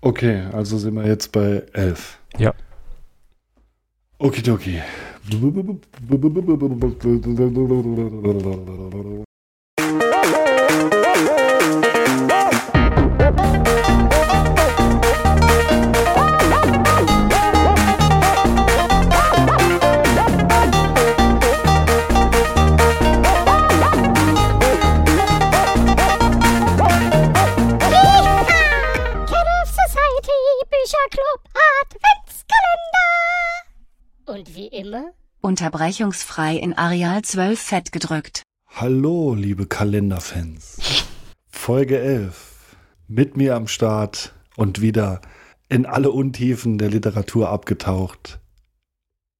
Okay, also sind wir jetzt bei 11. Ja. Okidoki. Unterbrechungsfrei in Areal 12 fett gedrückt. Hallo, liebe Kalenderfans. Folge 11. Mit mir am Start und wieder in alle Untiefen der Literatur abgetaucht.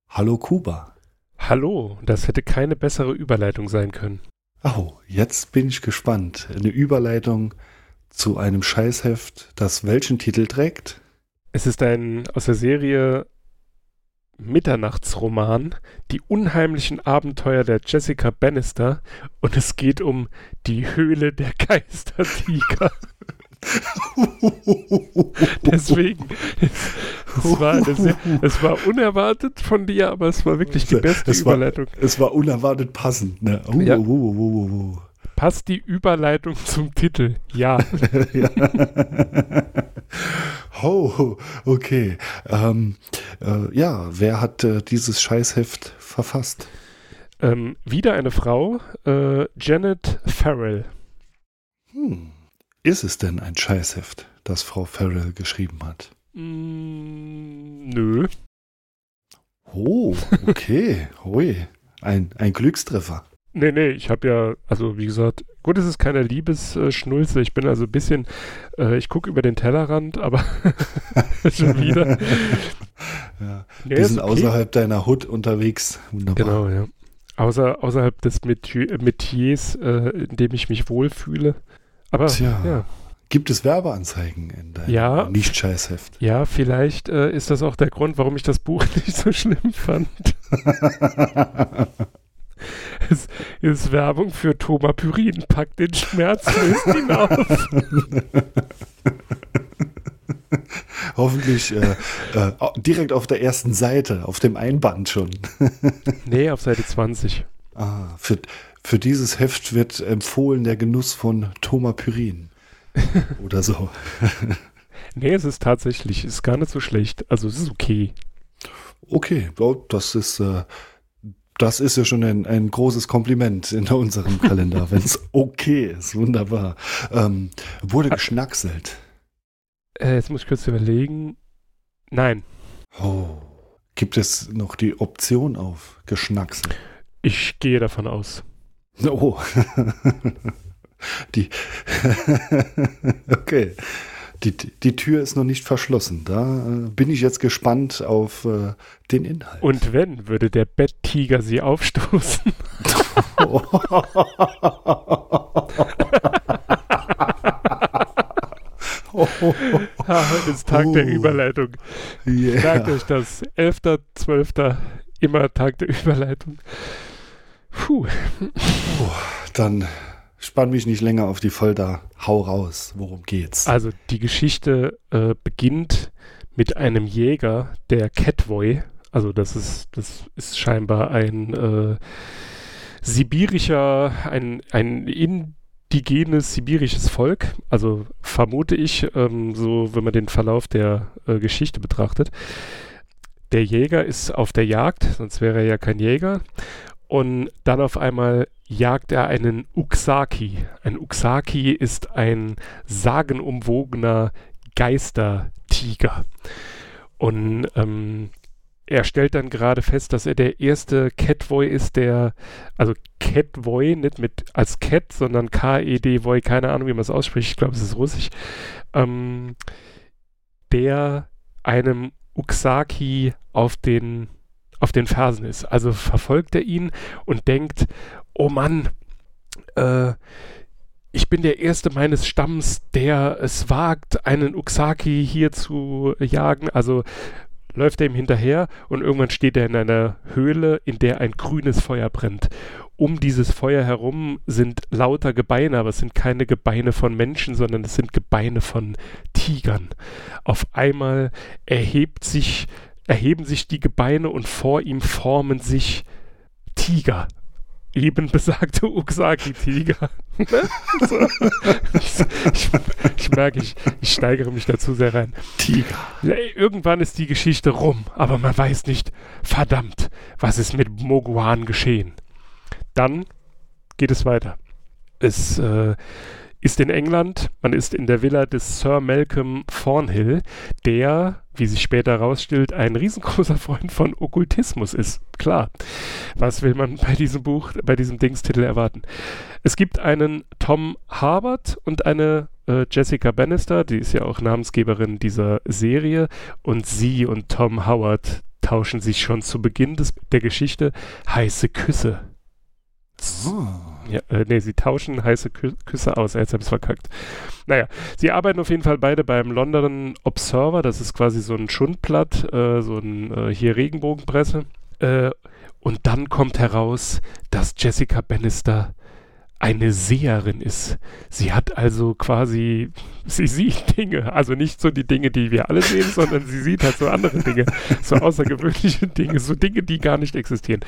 Hallo Kuba. Hallo, das hätte keine bessere Überleitung sein können. Oh, jetzt bin ich gespannt. Eine Überleitung zu einem Scheißheft, das welchen Titel trägt? Es ist ein aus der Serie Mitternachtsroman, die unheimlichen Abenteuer der Jessica Bannister und es geht um die Höhle der Geistertiger. Deswegen, es, war es war unerwartet von dir, aber es war wirklich die beste es war, Überleitung. Es war unerwartet passend. Ne? Uh, Ja. uh, uh. Passt die Überleitung zum Titel? Ja. ja. Oh, okay. Ähm, äh, ja, wer hat äh, dieses Scheißheft verfasst? ähm, wieder eine Frau, äh, Janet Farrell. Hm. Ist es denn ein Scheißheft, das Frau Farrell geschrieben hat? Mm, nö. Oh, okay. Hui. Ein, ein Glückstreffer. Nee, nee, ich habe ja, also wie gesagt, gut, es ist keine Liebesschnulze. Ich bin also ein bisschen, äh, ich gucke über den Tellerrand, aber schon wieder. Ja. Nee, Wir sind okay. außerhalb deiner Hut unterwegs. Wunderbar. Genau, ja. Außer, außerhalb des Metier, Metiers, äh, in dem ich mich wohlfühle. Aber Tja. ja, Gibt es Werbeanzeigen in deinem Ja. Nicht-Scheißheft? ja, vielleicht äh, ist das auch der Grund, warum ich das Buch nicht so schlimm fand. Es ist Werbung für Tomapyrin. Pack den Schmerz, löst ihn auf. Hoffentlich äh, äh, direkt auf der ersten Seite, auf dem Einband schon. Nee, auf Seite 20. Ah, für, für dieses Heft wird empfohlen der Genuss von Tomapyrin. Oder so. Nee, es ist tatsächlich, ist gar nicht so schlecht. Also es ist okay. Okay, das ist, äh, das ist ja schon ein, ein großes Kompliment in unserem Kalender, wenn es okay ist. Wunderbar. Ähm, wurde geschnackselt. Äh, jetzt muss ich kurz überlegen. Nein, Oh. Gibt es noch die Option auf geschnackselt? ich gehe davon aus. Oh. die. okay. Die, die Tür ist noch nicht verschlossen. Da äh, bin ich jetzt gespannt auf äh, den Inhalt. Und wenn, würde der Betttiger sie aufstoßen? Ah, heute ist Tag der Oh. Überleitung. Yeah. Merkt euch das. 11.12. immer Tag der Überleitung. Puh. Dann spann mich nicht länger auf die Folter. Hau raus. Worum geht's? Also die Geschichte äh, beginnt mit einem Jäger, der Catboy, also das ist, das ist scheinbar ein äh, sibirischer, ein, ein indigenes sibirisches Volk, also vermute ich, ähm, so wenn man den Verlauf der äh, Geschichte betrachtet. Der Jäger ist auf der Jagd, sonst wäre er ja kein Jäger. Und dann auf einmal jagt er einen Uxaki. Ein Uxaki ist ein sagenumwogener Geistertiger. Und ähm, er stellt dann gerade fest, dass er der erste Catboy ist, der, also Catboy, nicht mit als Cat, sondern K-E-D-Boy, keine Ahnung, wie man es ausspricht, ich glaube, es ist russisch, ähm, der einem Uxaki auf den auf den Fersen ist. Also verfolgt er ihn und denkt, oh Mann, äh, ich bin der Erste meines Stamms, der es wagt, einen Uxaki hier zu jagen. Also läuft er ihm hinterher und irgendwann steht er in einer Höhle, in der ein grünes Feuer brennt. Um dieses Feuer herum sind lauter Gebeine, aber es sind keine Gebeine von Menschen, sondern es sind Gebeine von Tigern. Auf einmal erhebt sich, erheben sich die Gebeine und vor ihm formen sich Tiger eben besagte Uxaki-Tiger. so. ich, ich, merke, ich, ich steigere mich dazu sehr rein. Tiger. Irgendwann ist die Geschichte rum, aber man weiß nicht, verdammt, was ist mit Moguan geschehen. Dann geht es weiter. Es äh, ist in England, man ist in der Villa des Sir Malcolm Thornhill, der, wie sich später herausstellt, ein riesengroßer Freund von Okkultismus ist. Klar. Was will man bei diesem Buch, bei diesem Dingstitel erwarten? Es gibt einen Tom Harvard und eine äh, Jessica Bannister, die ist ja auch Namensgeberin dieser Serie, und sie und Tom Howard tauschen sich schon zu Beginn des, der Geschichte heiße Küsse. Oh. Ja, äh, nee, sie tauschen heiße Kü Küsse aus. Jetzt habe ich es verkackt. Naja, sie arbeiten auf jeden Fall beide beim London Observer. Das ist quasi so ein Schundblatt, äh, so ein äh, hier Regenbogenpresse. Äh, und dann kommt heraus, dass Jessica Bannister eine Seherin ist. Sie hat also quasi, sie sieht Dinge, also nicht so die Dinge, die wir alle sehen, sondern sie sieht halt so andere Dinge, so außergewöhnliche Dinge, so Dinge, die gar nicht existieren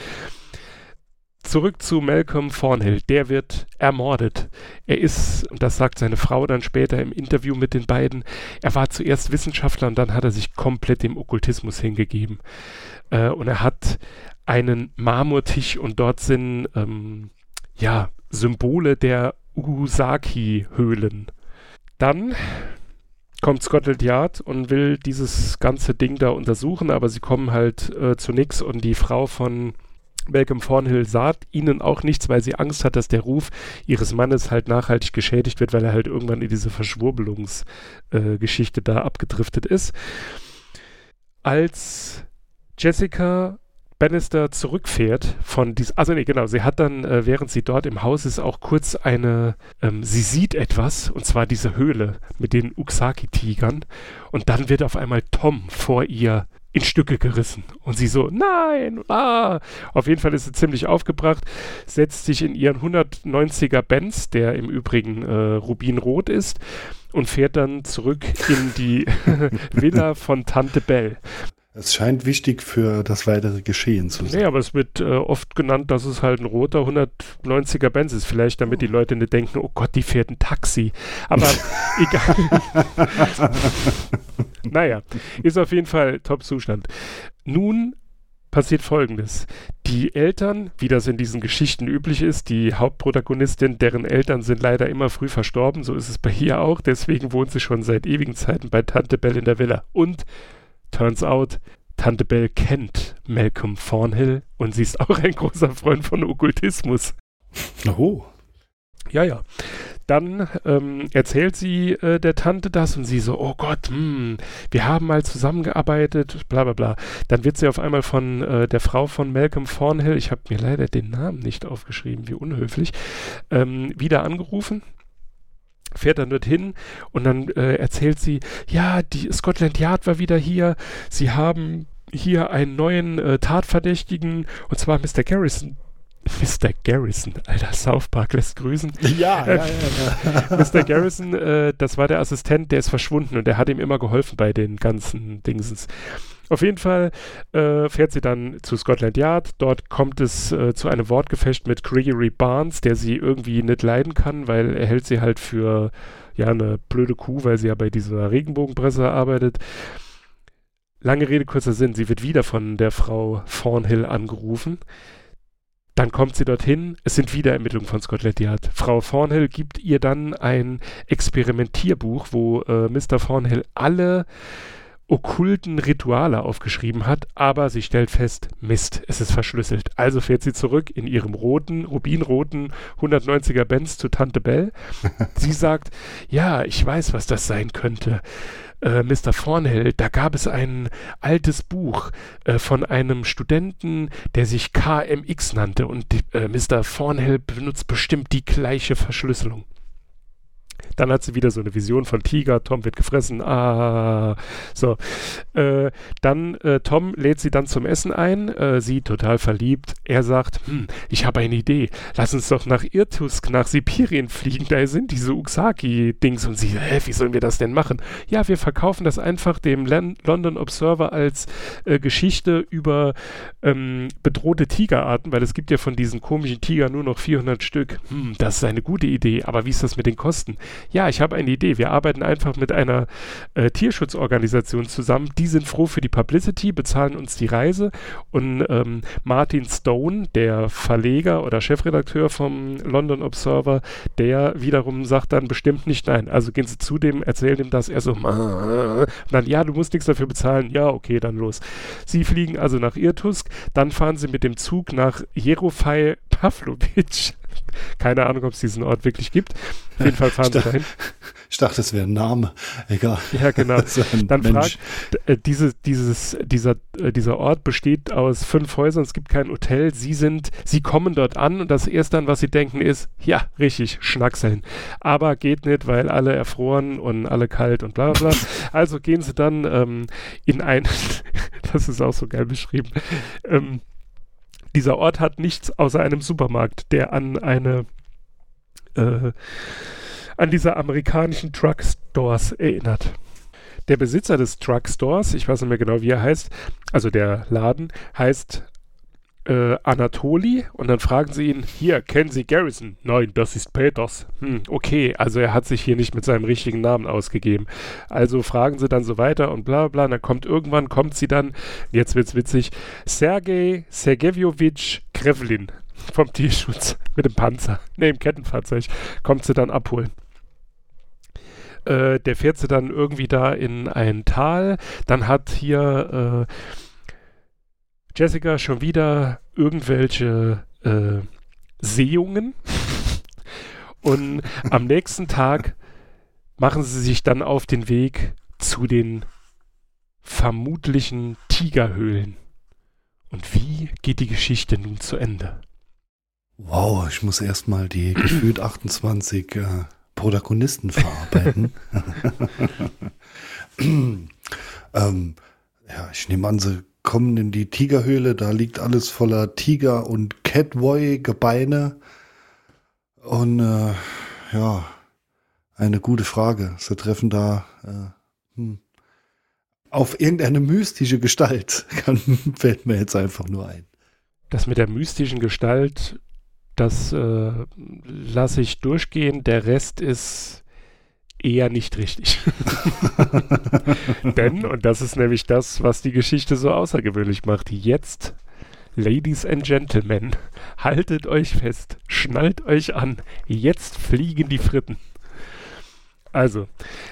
zurück zu Malcolm Thornhill. Der wird ermordet. Er ist, und das sagt seine Frau dann später im Interview mit den beiden, er war zuerst Wissenschaftler und dann hat er sich komplett dem Okkultismus hingegeben. Äh, und er hat einen Marmortisch und dort sind, ähm, ja, Symbole der Usaki-Höhlen. Dann kommt Scotland Yard und will dieses ganze Ding da untersuchen, aber sie kommen halt äh, zu nichts und die Frau von Malcolm Thornhill sagt ihnen auch nichts, weil sie Angst hat, dass der Ruf ihres Mannes halt nachhaltig geschädigt wird, weil er halt irgendwann in diese Verschwurbelungsgeschichte äh, da abgedriftet ist. Als Jessica Bannister zurückfährt von diesem, also nee, genau, sie hat dann, äh, während sie dort im Haus ist, auch kurz eine, ähm, sie sieht etwas, und zwar diese Höhle mit den Uxaki-Tigern, und dann wird auf einmal Tom vor ihr in Stücke gerissen. Und sie so, nein, ah. Auf jeden Fall ist sie ziemlich aufgebracht, setzt sich in ihren 190er Benz, der im Übrigen äh, rubinrot ist, und fährt dann zurück in die Villa von Tante Belle. Es scheint wichtig für das weitere Geschehen zu sein. Nee, aber es wird äh, oft genannt, dass es halt ein roter 190er Benz ist. Vielleicht damit die Leute nicht denken, oh Gott, die fährt ein Taxi. Aber egal. naja, ist auf jeden Fall Top-Zustand. Nun passiert folgendes. Die Eltern, wie das in diesen Geschichten üblich ist, die Hauptprotagonistin, deren Eltern sind leider immer früh verstorben, so ist es bei ihr auch, deswegen wohnt sie schon seit ewigen Zeiten bei Tante Belle in der Villa. Und Turns out, Tante Bell kennt Malcolm Thornhill und sie ist auch ein großer Freund von Okkultismus. Oh. Ja, ja. Dann ähm, erzählt sie äh, der Tante das und sie so, oh Gott, mh, hm, wir haben mal zusammengearbeitet, bla bla bla. Dann wird sie auf einmal von äh, der Frau von Malcolm Thornhill, ich habe mir leider den Namen nicht aufgeschrieben, wie unhöflich, ähm, wieder angerufen fährt dann dorthin und dann äh, erzählt sie, ja, die Scotland Yard war wieder hier, sie haben hier einen neuen äh, Tatverdächtigen und zwar Mr. Garrison. Mr. Garrison, alter, South Park lässt grüßen. Ja, ja, ja. ja. Mr. Garrison, äh, das war der Assistent, der ist verschwunden und der hat ihm immer geholfen bei den ganzen Dingsens. Auf jeden Fall äh, fährt sie dann zu Scotland Yard. Dort kommt es äh, zu einem Wortgefecht mit Gregory Barnes, der sie irgendwie nicht leiden kann, weil er hält sie halt für ja eine blöde Kuh, weil sie ja bei dieser Regenbogenpresse arbeitet. Lange Rede, kurzer Sinn. Sie wird wieder von der Frau Thornhill angerufen. Dann kommt sie dorthin. Es sind wieder Ermittlungen von Scotland Yard. Frau Thornhill gibt ihr dann ein Experimentierbuch, wo äh, Mr. Thornhill alle okkulten Rituale aufgeschrieben hat, aber sie stellt fest, Mist, es ist verschlüsselt. Also fährt sie zurück in ihrem roten, rubinroten 190er Benz zu Tante Bell. sie sagt, ja, ich weiß, was das sein könnte. Äh, Mr. Thornhill, da gab es ein altes Buch äh, von einem Studenten, der sich KMX nannte und äh, Mr. Thornhill benutzt bestimmt die gleiche Verschlüsselung. Dann hat sie wieder so eine Vision von Tiger, Tom wird gefressen, ah, so. Äh, dann, äh, Tom lädt sie dann zum Essen ein, äh, sie total verliebt. Er sagt, hm, ich habe eine Idee, lass uns doch nach Irtusk, nach Sibirien fliegen, da sind diese Uxaki-Dings. Und sie, hä, wie sollen wir das denn machen? Ja, wir verkaufen das einfach dem Len London Observer als äh, Geschichte über ähm, bedrohte Tigerarten, weil es gibt ja von diesen komischen Tigern nur noch 400 Stück. Hm, das ist eine gute Idee, aber wie ist das mit den Kosten? Ja, ich habe eine Idee. Wir arbeiten einfach mit einer äh, Tierschutzorganisation zusammen. Die sind froh für die Publicity, bezahlen uns die Reise und ähm, Martin Stone, der Verleger oder Chefredakteur vom London Observer, der wiederum sagt dann bestimmt nicht nein. Also gehen sie zu dem, erzählen ihm das, er so, dann, ja, du musst nichts dafür bezahlen. Ja, okay, dann los. Sie fliegen also nach Irtusk, dann fahren sie mit dem Zug nach Jerofaj Pavlovic. Keine Ahnung, ob es diesen Ort wirklich gibt. Auf jeden Fall fahren sie dahin. Ich dachte, das wäre ein Name. Egal. Ja, genau. Dann fragt, äh, diese, dieses, dieser, äh, dieser Ort besteht aus fünf Häusern, es gibt kein Hotel. Sie sind, sie kommen dort an und das erste an was sie denken ist, ja, richtig, schnackseln. Aber geht nicht, weil alle erfroren und alle kalt und bla bla bla. Also gehen sie dann ähm, in ein, das ist auch so geil beschrieben, ähm, dieser Ort hat nichts außer einem Supermarkt, der an eine äh, an diese amerikanischen Drugstores erinnert. Der Besitzer des Drugstores, ich weiß nicht mehr genau, wie er heißt, also der Laden, heißt äh, Anatoli und dann fragen sie ihn, hier, kennen Sie Garrison? Nein, das ist Peters. Hm, okay, also er hat sich hier nicht mit seinem richtigen Namen ausgegeben. Also fragen sie dann so weiter und bla bla, und dann kommt irgendwann, kommt sie dann, jetzt wird's witzig, Sergei Sergejewitsch Krevlin vom Tierschutz mit dem Panzer, ne, im Kettenfahrzeug, kommt sie dann abholen äh, der fährt sie dann irgendwie da in ein Tal. Dann hat hier äh, Jessica schon wieder irgendwelche äh, Sehungen. Und am nächsten Tag machen sie sich dann auf den Weg zu den vermutlichen Tigerhöhlen. Und wie geht die Geschichte nun zu Ende? Wow, ich muss erstmal die gefühlt 28 äh, Protagonisten verarbeiten. ähm, ja, ich nehme an, sie kommen in die Tigerhöhle, da liegt alles voller Tiger und Catboy-Gebeine. Und äh, ja, eine gute Frage. Sie treffen da äh, hm, auf irgendeine mystische Gestalt. Kann, fällt mir jetzt einfach nur ein. Das mit der mystischen Gestalt das äh, lasse ich durchgehen. Der Rest ist eher nicht richtig. Denn, und das ist nämlich das, was die Geschichte so außergewöhnlich macht, jetzt, Ladies and Gentlemen, haltet euch fest, schnallt euch an, jetzt fliegen die Fritten. Also,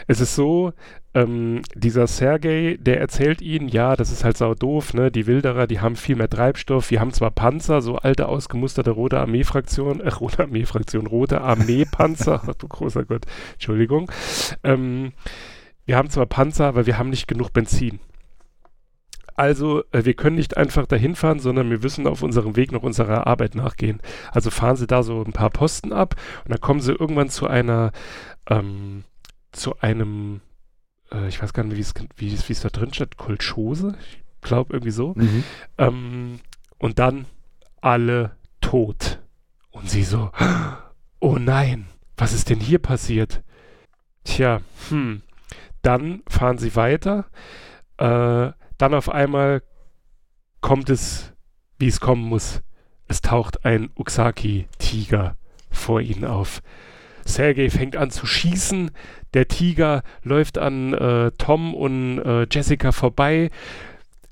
es ist so, ähm, dieser Sergei, der erzählt ihnen, ja, das ist halt sau doof, ne? Die Wilderer, die haben viel mehr Treibstoff, wir haben zwar Panzer, so alte, ausgemusterte rote Armeefraktion, äh, rote Armeefraktion, rote Armeepanzer, du großer Gott, Entschuldigung. Ähm, wir haben zwar Panzer, aber wir haben nicht genug Benzin. Also, äh, wir können nicht einfach dahin fahren, sondern wir müssen auf unserem Weg noch unserer Arbeit nachgehen. Also fahren sie da so ein paar Posten ab und dann kommen sie irgendwann zu einer, ähm, zu einem, äh, ich weiß gar nicht, wie es, wie es da drin steht, Kolchose, ich glaube irgendwie so. Mhm. Ähm, und dann alle tot. Und sie so, oh nein, was ist denn hier passiert? Tja, hm. Dann fahren sie weiter. Äh, dann auf einmal kommt es, wie es kommen muss. Es taucht ein Uxaki-Tiger vor ihnen auf. Sergei fängt an zu schießen. Der Tiger läuft an äh, Tom und äh, Jessica vorbei,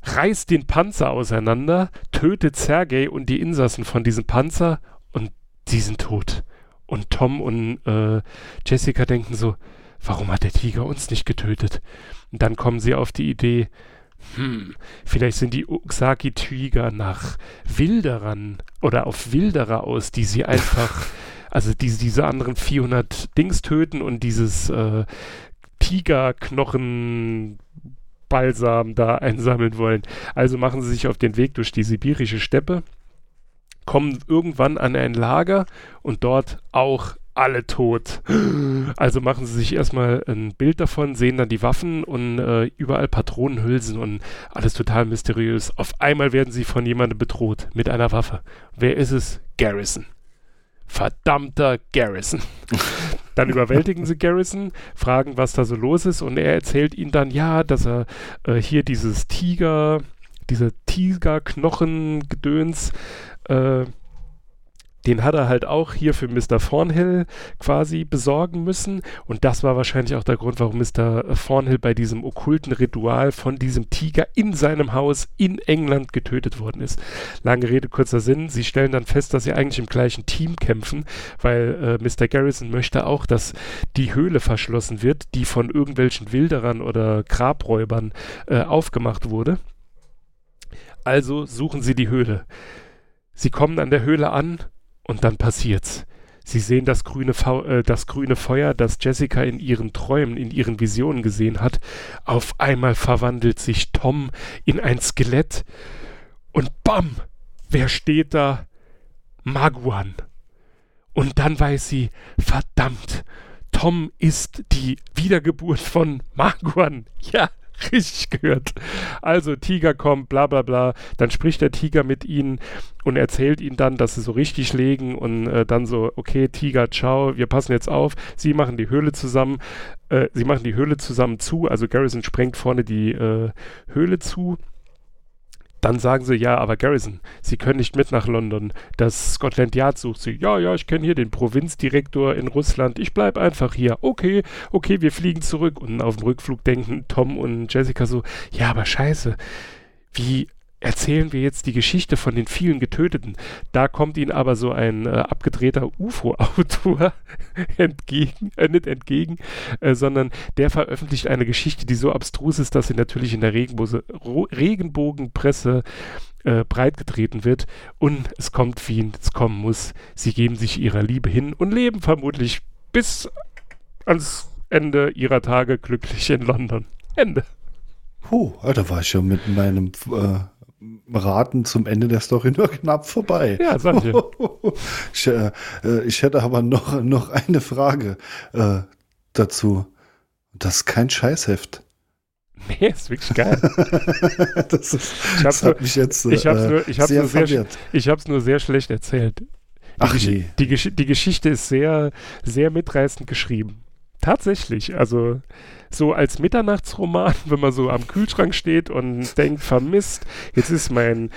reißt den Panzer auseinander, tötet Sergei und die Insassen von diesem Panzer und sie sind tot. Und Tom und äh, Jessica denken so, warum hat der Tiger uns nicht getötet? Und dann kommen sie auf die Idee, hm, vielleicht sind die Uxaki-Tiger nach Wilderern oder auf Wilderer aus, die sie einfach also diese, diese anderen 400 Dings töten und dieses äh, Tigerknochen Balsam da einsammeln wollen. Also machen sie sich auf den Weg durch die sibirische Steppe, kommen irgendwann an ein Lager und dort auch alle tot. Also machen sie sich erstmal ein Bild davon, sehen dann die Waffen und äh, überall Patronenhülsen und alles total mysteriös. Auf einmal werden sie von jemandem bedroht mit einer Waffe. Wer ist es? Garrison. Verdammter Garrison. Dann überwältigen sie Garrison, fragen, was da so los ist und er erzählt ihnen dann, ja, dass er äh, hier dieses Tiger, diese Tigerknochen-Gedöns, äh, den hat er halt auch hier für Mr. Thornhill quasi besorgen müssen. Und das war wahrscheinlich auch der Grund, warum Mr. Thornhill bei diesem okkulten Ritual von diesem Tiger in seinem Haus in England getötet worden ist. Lange Rede, kurzer Sinn. Sie stellen dann fest, dass sie eigentlich im gleichen Team kämpfen, weil äh, Mr. Garrison möchte auch, dass die Höhle verschlossen wird, die von irgendwelchen Wilderern oder Grabräubern äh, aufgemacht wurde. Also suchen sie die Höhle. Sie kommen an der Höhle an und dann passiert's. Sie sehen das grüne, äh, das grüne Feuer, das Jessica in ihren Träumen, in ihren Visionen gesehen hat. Auf einmal verwandelt sich Tom in ein Skelett. Und bam! Wer steht da? Maguan. Und dann weiß sie, verdammt, Tom ist die Wiedergeburt von Maguan. Ja, richtig gehört. Also Tiger kommt, bla bla bla. Dann spricht der Tiger mit ihnen und erzählt ihnen dann, dass sie so richtig legen und äh, dann so, okay, Tiger, ciao, wir passen jetzt auf. Sie machen die Höhle zusammen. Äh, sie machen die Höhle zusammen zu. Also Garrison sprengt vorne die äh, Höhle zu. Dann sagen sie, ja, aber Garrison, Sie können nicht mit nach London. Das Scotland Yard sucht Sie. Ja, ja, ich kenne hier den Provinzdirektor in Russland. Ich bleibe einfach hier. Okay, okay, wir fliegen zurück. Und auf dem Rückflug denken Tom und Jessica so, ja, aber scheiße. Wie erzählen wir jetzt die Geschichte von den vielen Getöteten. Da kommt ihnen aber so ein äh, abgedrehter UFO-Autor entgegen, äh, nicht entgegen, äh, sondern der veröffentlicht eine Geschichte, die so abstrus ist, dass sie natürlich in der Regenbose, Regenbogenpresse äh, breitgetreten wird und es kommt, wie es kommen muss. Sie geben sich ihrer Liebe hin und leben vermutlich bis ans Ende ihrer Tage glücklich in London. Ende. Puh, da war ich schon mit meinem äh, Raten zum Ende der Story nur knapp vorbei. Ja, sag ich. ich, äh, ich hätte aber noch, noch eine Frage äh, dazu. Das ist kein Scheißheft. Nee, ist wirklich geil. das, ist, das hat mich jetzt ich hab's äh, nur, ich hab's sehr nur sehr, ich hab's nur sehr schlecht erzählt. Die, Ach Gesch nee. die, Gesch die Geschichte ist sehr, sehr mitreißend geschrieben. Tatsächlich, also so als Mitternachtsroman, wenn man so am Kühlschrank steht und denkt, vermisst, jetzt ist mein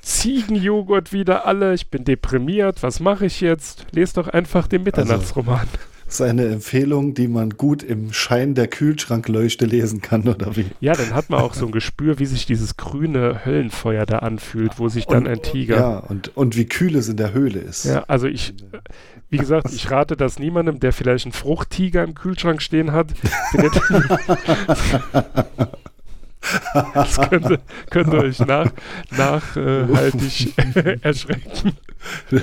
Ziegenjoghurt wieder alle, ich bin deprimiert, was mache ich jetzt? Lest doch einfach den Mitternachtsroman. Das ist eine Empfehlung, die man gut im Schein der Kühlschrankleuchte lesen kann, oder wie? Ja, dann hat man auch so ein Gespür, wie sich dieses grüne Höllenfeuer da anfühlt, wo sich dann Und- ein Tiger Ja, und, und wie kühl es in der Höhle ist. Ja, also ich, wie gesagt, ich rate das niemandem, der vielleicht einen Fruchttiger im Kühlschrank stehen hat. Das könnte, könnte euch nach, nachhaltig erschrecken. Du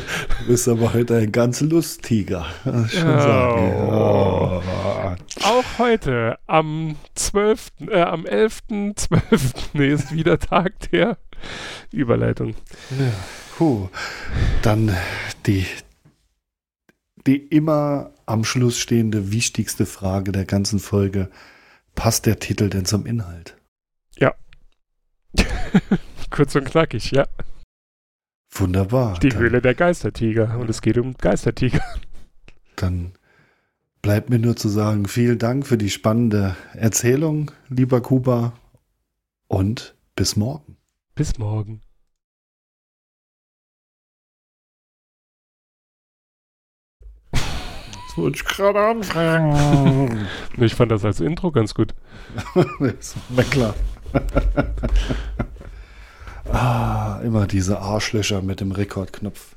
bist aber heute ein ganz Lusttiger. Oh. Oh. Auch heute, am 12., äh, am 11.12. ist wieder Tag der Überleitung. Puh. Dann die, die immer am Schluss stehende wichtigste Frage der ganzen Folge. Passt der Titel denn zum Inhalt? Kurz und knackig, ja. Wunderbar. Die dann, Höhle der Geistertiger. Und es geht um Geistertiger. Dann bleibt mir nur zu sagen, vielen Dank für die spannende Erzählung, lieber Kuba. Und bis morgen. Bis morgen. Das wollte ich gerade anfangen. Ich fand das als Intro ganz gut. Na klar. ah, immer diese Arschlöcher mit dem Rekordknopf.